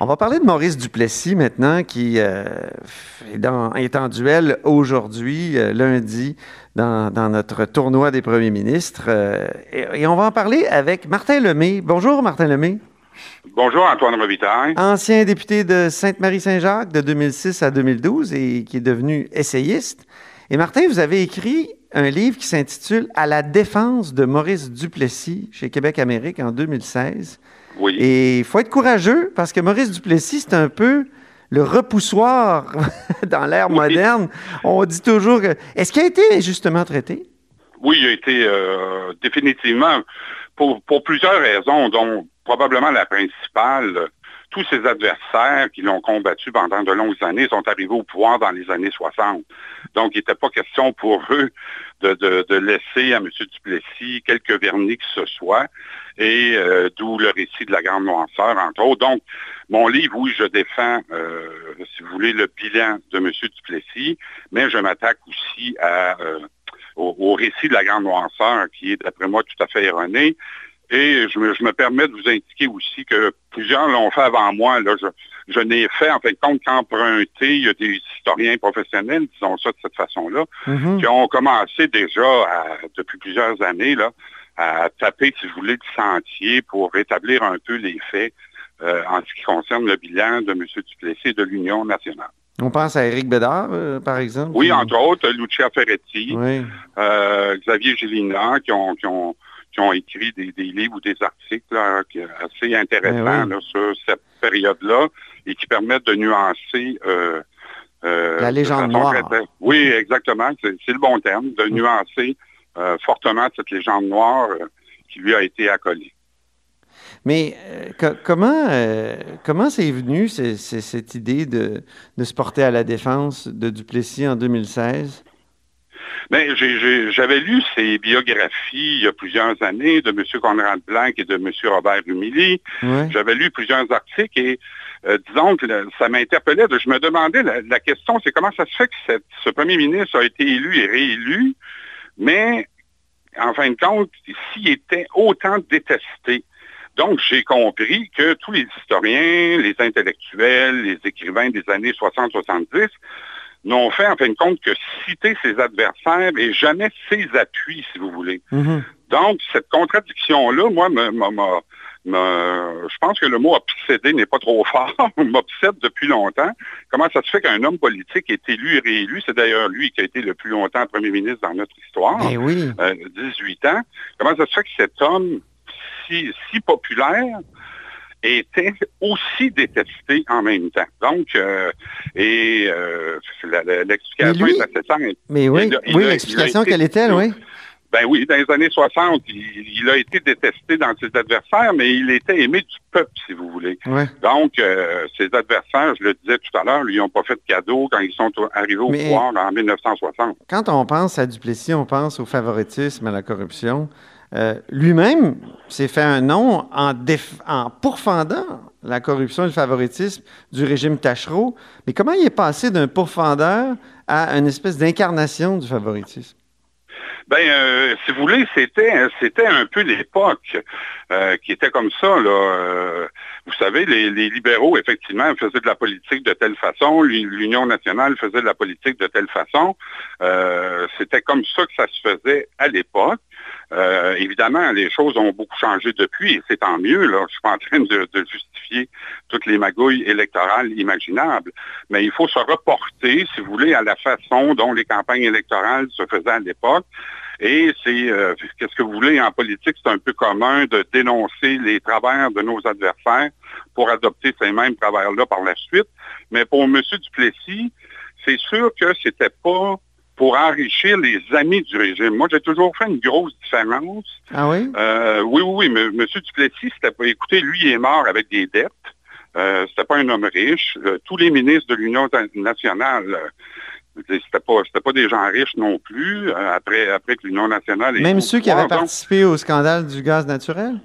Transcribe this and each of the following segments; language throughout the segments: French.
On va parler de Maurice Duplessis maintenant, qui euh, est, dans- est en duel aujourd'hui, euh, lundi, dans, dans notre tournoi des premiers ministres. Euh, et, et on va en parler avec Martin Lemay. Bonjour, Martin Lemay. Bonjour, Antoine Robitaille. Ancien député de Sainte-Marie-Saint-Jacques de 2006 à 2012 et qui est devenu essayiste. Et Martin, vous avez écrit un livre qui s'intitule À la défense de Maurice Duplessis chez Québec Amérique en 2016. Oui. Et il faut être courageux parce que Maurice Duplessis, c'est un peu le repoussoir dans l'ère Oui. moderne. On dit toujours que... Est-ce qu'il a été injustement traité? Oui, il a été euh, définitivement, pour, pour plusieurs raisons, dont probablement la principale, tous ses adversaires qui l'ont combattu pendant de longues années sont arrivés au pouvoir dans les années 60. Donc, il n'était pas question pour eux de, de- de laisser à M. Duplessis quelque vernis que ce soit, et euh, d'où le récit de la Grande Noirceur, entre autres. Donc, mon livre, oui, je défends, euh, si vous voulez, le bilan de M. Duplessis, mais je m'attaque aussi à... euh, au récit de la Grande Noirceur, qui est, d'après moi, tout à fait erroné. Et je me, je me permets de vous indiquer aussi que plusieurs l'ont fait avant moi. Là, je, je n'ai fait, en fin de compte, qu'emprunter. Il y a des historiens professionnels, disons ça de cette façon-là, Mhm. qui ont commencé déjà, à- depuis plusieurs années, là, à taper, si vous voulez, le sentier pour rétablir un peu les faits euh, en ce qui concerne le bilan de M. Duplessis et de l'Union nationale. On pense à Éric Bédard, euh, par exemple. Oui, entre autres, Lucia Ferretti, Oui. euh, Xavier Gélina, qui ont, qui ont, qui ont écrit des, des livres ou des articles là, qui- assez intéressants Ben oui. là, sur cette période-là et qui permettent de nuancer euh, euh, La de légende noire. très- Oui, exactement. C'est le bon terme, de nuancer euh, fortement cette légende noire qui lui a été accolée. Mais euh, co- comment euh, comment c'est venu cette idée de, de se porter à la défense de Duplessis en 2016? Mais j'avais lu ses biographies il y a plusieurs années de M. Conrad Blanc et de M. Robert Humilly. Ouais. J'avais lu plusieurs articles et euh, disons que le- ça m'interpellait. Je me demandais, la, la question, c'est comment ça se fait que cette- ce premier ministre a été élu et réélu, mais en fin de compte, s'il était autant détesté. Donc, j'ai compris que tous les historiens, les intellectuels, les écrivains des années 60-70 n'ont fait en fin de compte que citer ses adversaires et jamais ses appuis, si vous voulez. Mhm. Donc, cette contradiction-là, moi, me- je pense que le mot obsédé n'est pas trop fort, m'obsède depuis longtemps. Comment ça se fait qu'un homme politique est élu et réélu? C'est d'ailleurs lui qui a été le plus longtemps premier ministre dans notre histoire, Ben oui. euh, 18 ans. Comment ça se fait que cet homme si, si populaire était aussi détesté en même temps? Donc, euh, et euh, l'explication est assez simple. Mais oui, oui l'explication, quelle est-elle, oui? Ben oui, dans les années 60, il, il a été détesté dans ses adversaires, mais il était aimé du peuple, si vous voulez. Ouais. Donc, euh, ses adversaires, je le disais tout à l'heure, lui ont pas fait de cadeau quand ils sont arrivés au Mais- pouvoir en 1960. Quand on pense à Duplessis, on pense au favoritisme, à la corruption. Euh, Lui-même s'est fait un nom en, pourfendant la corruption et le favoritisme du régime Tachereau. Mais comment il est passé d'un pourfendeur à une espèce d'incarnation du favoritisme? Ben, euh, si vous voulez, c'était c'était un peu l'époque euh, qui était comme ça. Là. Vous savez, les, libéraux, effectivement, faisaient de la politique de telle façon, l'U- l'Union nationale faisait de la politique de telle façon. C'était comme ça que ça se faisait à l'époque. Euh, évidemment, les choses ont beaucoup changé depuis, et c'est tant mieux. Là. Je ne suis pas en train de, de justifier toutes les magouilles électorales imaginables, mais il faut se reporter, si vous voulez, à la façon dont les campagnes électorales se faisaient à l'époque. Et c'est, euh, qu'est-ce que vous voulez, en politique, c'est un peu commun de dénoncer les travers de nos adversaires pour adopter ces mêmes travers-là par la suite. Mais pour M. Duplessis, c'est sûr que c'était pas pour enrichir les amis du régime. Moi, j'ai toujours fait une grosse différence. Ah oui? Euh, oui, oui, oui, mais M. Duplessis, écoutez, lui il est mort avec des dettes. Euh, c'était pas un homme riche. Euh, tous les ministres de l'Union nationale, euh, c'était pas, pas des gens riches non plus. euh, après, après que l'Union nationale. Même ceux qui avaient participé au scandale du gaz naturel?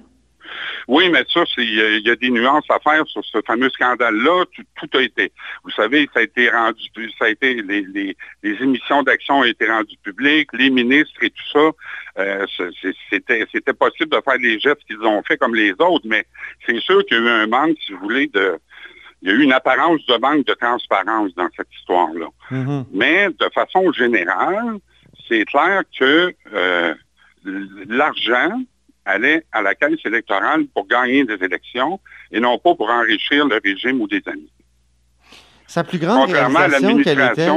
Oui, mais ça, il y, a- il y a des nuances à faire sur ce fameux scandale-là. Tout, tout a été, vous savez, ça a été rendu, ça a été, les, les- les émissions d'actions ont été rendues publiques, les ministres et tout ça. euh, c'était, possible de faire les gestes qu'ils ont fait comme les autres, mais c'est sûr qu'il y a eu un manque, si vous voulez, de, il y a eu une apparence de manque de transparence dans cette histoire-là. Mhm. Mais de façon générale, c'est clair que euh, l'argent allait à la caisse électorale pour gagner des élections et non pas pour enrichir le régime ou des amis. Sa plus grande réalisation, quelle était?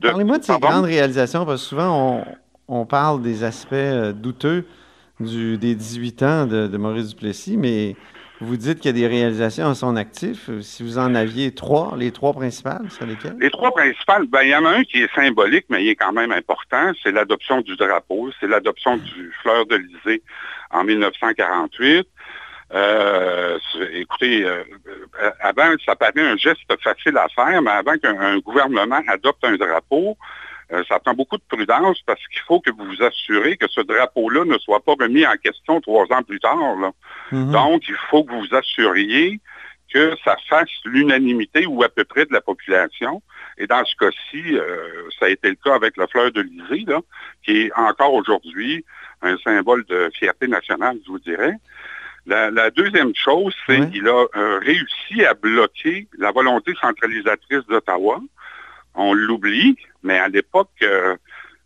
Parlez-moi de ses grandes réalisations, parce que souvent, on, on parle des aspects euh, douteux du, des 18 ans de, de Maurice Duplessis, mais vous dites qu'il y a des réalisations à son actif. Euh, Si vous en aviez trois, les trois principales, sur lesquelles? Les trois principales, ben, il y en a un qui est symbolique, mais il est quand même important, c'est l'adoption du drapeau, c'est l'adoption du fleur de l'Élysée en 1948. Euh, écoutez, euh, euh, avant, ça paraît un geste facile à faire, mais avant qu'un un gouvernement adopte un drapeau, euh, ça prend beaucoup de prudence parce qu'il faut que vous vous assurez que ce drapeau-là ne soit pas remis en question trois ans plus tard. là. Mhm. Donc, il faut que vous vous assuriez que ça fasse l'unanimité ou à peu près de la population. Et dans ce cas-ci, euh, ça a été le cas avec la fleur de l'Élysée, là, qui est encore aujourd'hui un symbole de fierté nationale, je vous dirais. La, la deuxième chose, c'est Oui. qu'il a euh, réussi à bloquer la volonté centralisatrice d'Ottawa. On l'oublie, mais à l'époque, euh,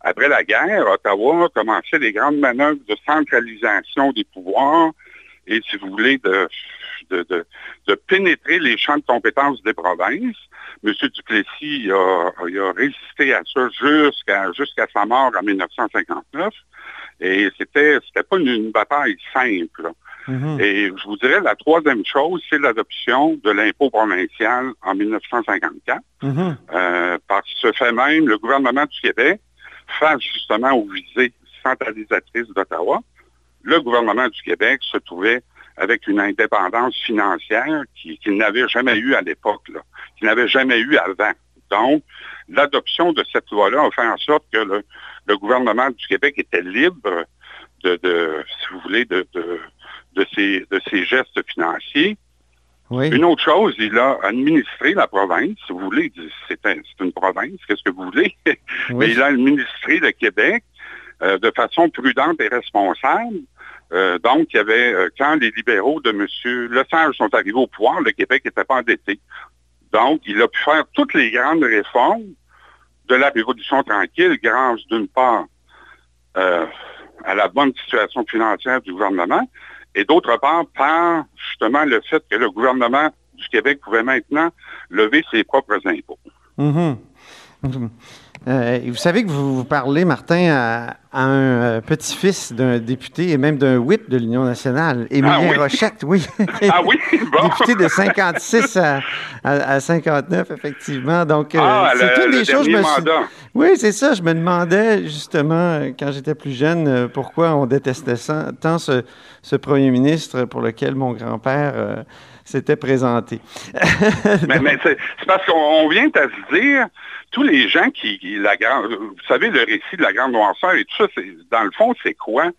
après la guerre, Ottawa commençait les grandes manœuvres de centralisation des pouvoirs et, si vous voulez, de, de, de- de pénétrer les champs de compétences des provinces. M. Duplessis a, il a résisté à ça jusqu'à sa mort en 1959. Et c'était c'était pas une, une bataille simple. Mhm. Et je vous dirais, la troisième chose, c'est l'adoption de l'impôt provincial en 1954. Mhm. Euh, par ce fait même, le gouvernement du Québec, face justement aux visées centralisatrices d'Ottawa, le gouvernement du Québec se trouvait avec une indépendance financière qui- qu'il n'avait jamais eu à l'époque, qu'il n'avait jamais eu avant. Donc, l'adoption de cette loi-là a fait en sorte que le, le gouvernement du Québec était libre de, de si vous voulez, de, de, de ses, de ses gestes financiers. Oui. Une autre chose, il a administré la province. Si vous voulez, c'est un- c'est une province, qu'est-ce que vous voulez? Mais il a administré le Québec euh, de façon prudente et responsable. Euh, donc, il y avait, euh, quand les libéraux de M. Lesage sont arrivés au pouvoir, le Québec n'était pas endetté. Donc, il a pu faire toutes les grandes réformes de la Révolution tranquille grâce, d'une part, euh, à la bonne situation financière du gouvernement, et d'autre part, par justement le fait que le gouvernement du Québec pouvait maintenant lever ses propres impôts. Mhm. Mhm. Euh, vous savez que vous, vous parlez, Martin, à, à un euh, petit-fils d'un député et même d'un whip de l'Union nationale, Émilien Ah oui? Rochette, oui. Ah oui? Bon. député de 56 à, à- à 59, effectivement. Donc, euh, Ah, c'est une des choses... je dernier me suis-. Oui, c'est ça. Je me demandais justement, quand j'étais plus jeune, pourquoi on détestait ça- tant ce, ce premier ministre pour lequel mon grand-père euh, s'était présenté. Mais, mais c'est parce qu'on on vient à se dire, tous les gens qui, qui- la grande, vous savez, le récit de la grande noirceur et tout ça, c'est, dans le fond, c'est quoi?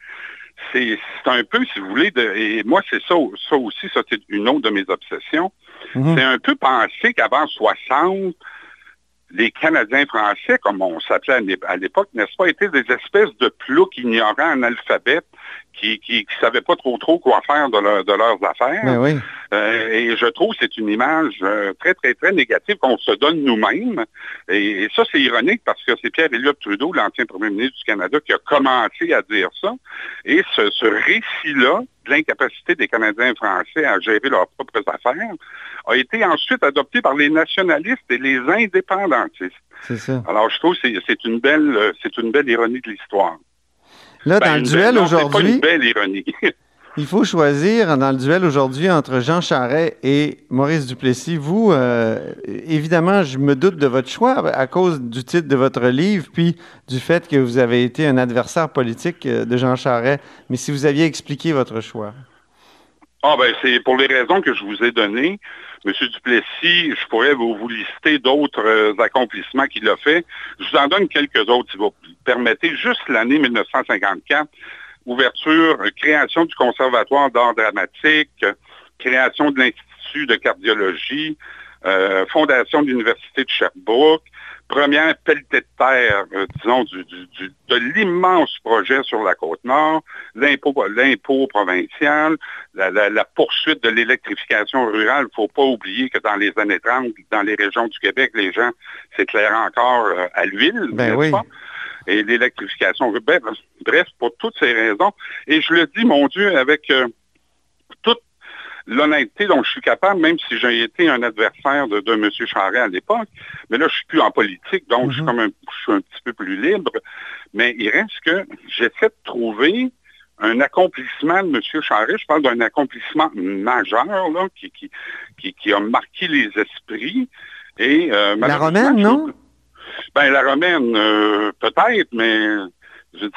C'est c'est un peu, si vous voulez, de, et moi, c'est ça, ça aussi, ça, c'est une autre de mes obsessions. Mhm. C'est un peu penser qu'avant 60, les Canadiens français, comme on s'appelait à l'é- à l'époque, n'est-ce pas, étaient des espèces de ploucs ignorants en alphabet qui qui savaient pas trop trop quoi faire de, leur- de leurs affaires. Ben oui. Euh, et je trouve que c'est une image euh, très, très, très négative qu'on se donne nous-mêmes. Et, et ça, c'est ironique parce que c'est Pierre Elliott Trudeau, l'ancien premier ministre du Canada, qui a commencé à dire ça. Et ce, ce récit-là de l'incapacité des Canadiens français à gérer leurs propres affaires a été ensuite adopté par les nationalistes et les indépendantistes. Ça. Alors, je trouve que c'est- une belle, euh, c'est une belle ironie de l'histoire. Là, Ben, dans le duel non, c'est pas aujourd'hui, une belle ironie. il faut choisir dans le duel aujourd'hui entre Jean Charest et Maurice Duplessis. Vous, euh, évidemment, je me doute de votre choix à cause du titre de votre livre, puis du fait que vous avez été un adversaire politique euh, de Jean Charest. Mais si vous aviez expliqué votre choix. Ah ben c'est pour les raisons que je vous ai données. M. Duplessis, je pourrais vous, vous lister d'autres euh, accomplissements qu'il a fait. Je vous en donne quelques autres, si vous permettez. Juste l'année 1954, ouverture, création du Conservatoire d'art dramatique, création de l'Institut de cardiologie, euh, fondation de l'Université de Sherbrooke, première pelletée de terre, euh, disons, de l'immense projet sur la côte nord, l'impôt provincial, la, poursuite de l'électrification rurale. Il ne faut pas oublier que dans les années 30, dans les régions du Québec, les gens s'éclairaient encore euh, à l'huile, ben oui. pas? Et l'électrification, bref, pour toutes ces raisons. Et je le dis, mon Dieu, avec toute l'honnêteté dont je suis capable, même si j'ai été un adversaire de, de M. Charest à l'époque, mais là, je suis plus en politique, donc je, suis mhm. comme un, je suis un petit peu plus libre. Mais il reste que j'essaie de trouver un accomplissement de M. Charest, je parle d'un accomplissement majeur là, qui, qui, qui, a marqué les esprits. Et, euh, la romaine, non? Ben, la romaine, euh, peut-être, mais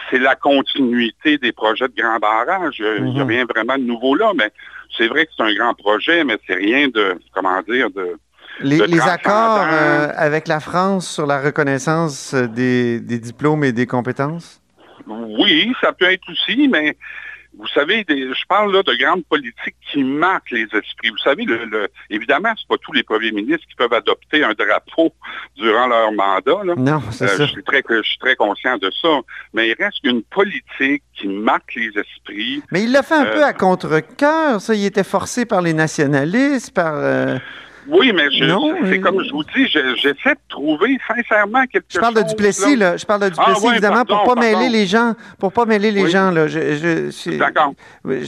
c'est la continuité des projets de grand barrage. Il n'y a mhm. rien vraiment de nouveau là, mais c'est vrai que c'est un grand projet, mais c'est rien de, comment dire, de... Les, accords euh, avec la France sur la reconnaissance des diplômes et des compétences? Oui, ça peut être aussi, mais vous savez, je parle là de grandes politiques qui marquent les esprits. Vous savez, le, évidemment, ce pas tous les premiers ministres qui peuvent adopter un drapeau durant leur mandat. Non, c'est euh, ça. Je suis, très, je suis très conscient de ça. Mais il reste une politique qui marque les esprits. Mais il l'a fait un peu euh, à contre-cœur. Ça, il était forcé par les nationalistes, par... Euh, oui, mais c'est comme je vous dis, j'essaie de trouver sincèrement quelque chose. Je parle de Duplessis, là. Je parle de ah Duplessis, évidemment, pour pas mêler les gens. Pour pas mêler les gens, là. D'accord.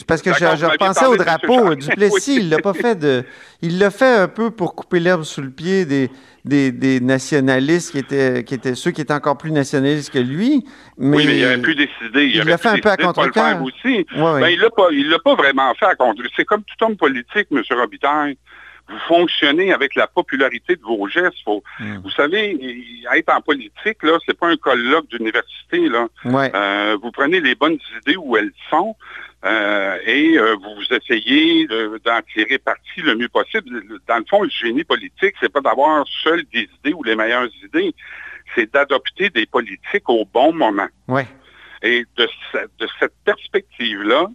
Parce que je, repensais au drapeau. Duplessis, il l'a pas fait de. Il l'a fait un peu pour couper l'herbe sous le pied des, des, nationalistes qui étaient, qui étaient ceux qui étaient encore plus nationalistes que lui. Mais oui, mais il aurait pu décider. Il, l'a fait un peu à contre-cœur. aussi. Ben, il l'a pas, l'a pas vraiment fait à contre C'est comme tout homme politique, M. Robitaille vous fonctionnez avec la popularité de vos gestes. Hmm. Vous savez, être en politique, là, c'est pas un colloque d'université. Là. Euh, vous prenez les bonnes idées où elles sont euh, et euh, vous essayez d'en tirer parti le mieux possible. Dans le fond, le génie politique, c'est pas d'avoir seul des idées ou les meilleures idées, c'est d'adopter des politiques au bon moment. Et de, de cette perspective-là,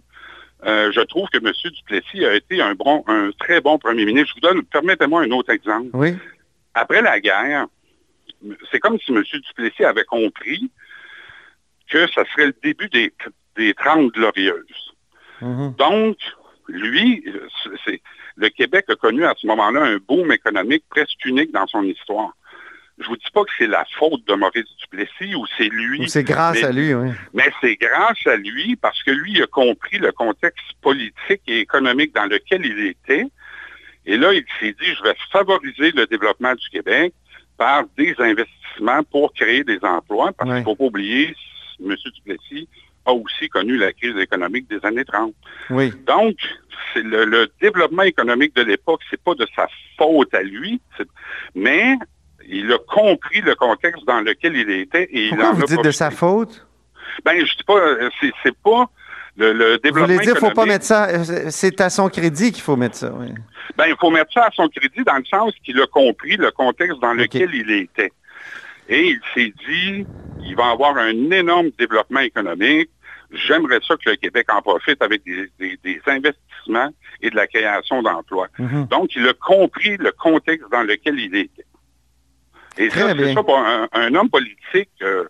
euh, je trouve que M. Duplessis a été un, bon, un très bon premier ministre. Je vous donne, permettez-moi un autre exemple. Oui. Après la guerre, c'est comme si M. Duplessis avait compris que ça serait le début des, des 30 glorieuses. Mm-hmm. Donc, lui, c'est, le Québec a connu à ce moment-là un boom économique presque unique dans son histoire je vous dis pas que c'est la faute de Maurice Duplessis ou c'est lui. c'est grâce à lui, oui. Mais c'est grâce à lui parce que lui a compris le contexte politique et économique dans lequel il était. Et là, il s'est dit, je vais favoriser le développement du Québec par des investissements pour créer des emplois, parce qu'il ne faut pas oublier, M. Duplessis a aussi connu la crise économique des années 30. Oui. Donc, le, le, développement économique de l'époque, c'est pas de sa faute à lui, mais il a compris le contexte dans lequel il était. Et Pourquoi il vous dites de sa faute? Ben, je dis pas, euh, c'est pas le, développement Vous voulez dire, faut pas mettre ça, euh, c'est à son crédit qu'il faut mettre ça, oui. Ben, il faut mettre ça à son crédit dans le sens qu'il a compris le contexte dans lequel il était. Et il s'est dit, il va avoir un énorme développement économique. J'aimerais ça que le Québec en profite avec des, investissements et de la création d'emplois. Mhm. Donc, il a compris le contexte dans lequel il était. Et ça, c'est ça pour un, homme politique, euh,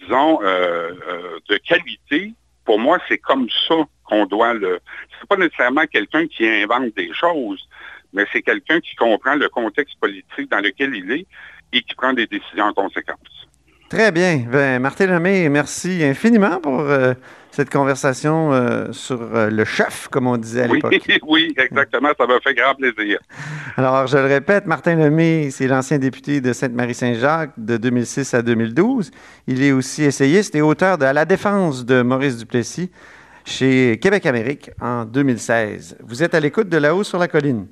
disons, euh, euh, de qualité. Pour moi, c'est comme ça qu'on doit le. C'est pas nécessairement quelqu'un qui invente des choses, mais c'est quelqu'un qui comprend le contexte politique dans lequel il est et qui prend des décisions en conséquence. Très bien. Ben, Martin Lemay, merci infiniment pour euh, cette conversation euh, sur euh, le chef, comme on disait à l'époque. Oui, exactement. Ça m'a fait grand plaisir. Alors, je le répète, Martin Lemay, c'est l'ancien député de Sainte-Marie-Saint-Jacques de 2006 à 2012. Il est aussi essayiste et auteur de À la défense de Maurice Duplessis chez Québec Amérique en 2016. Vous êtes à l'écoute de là-haut sur la colline.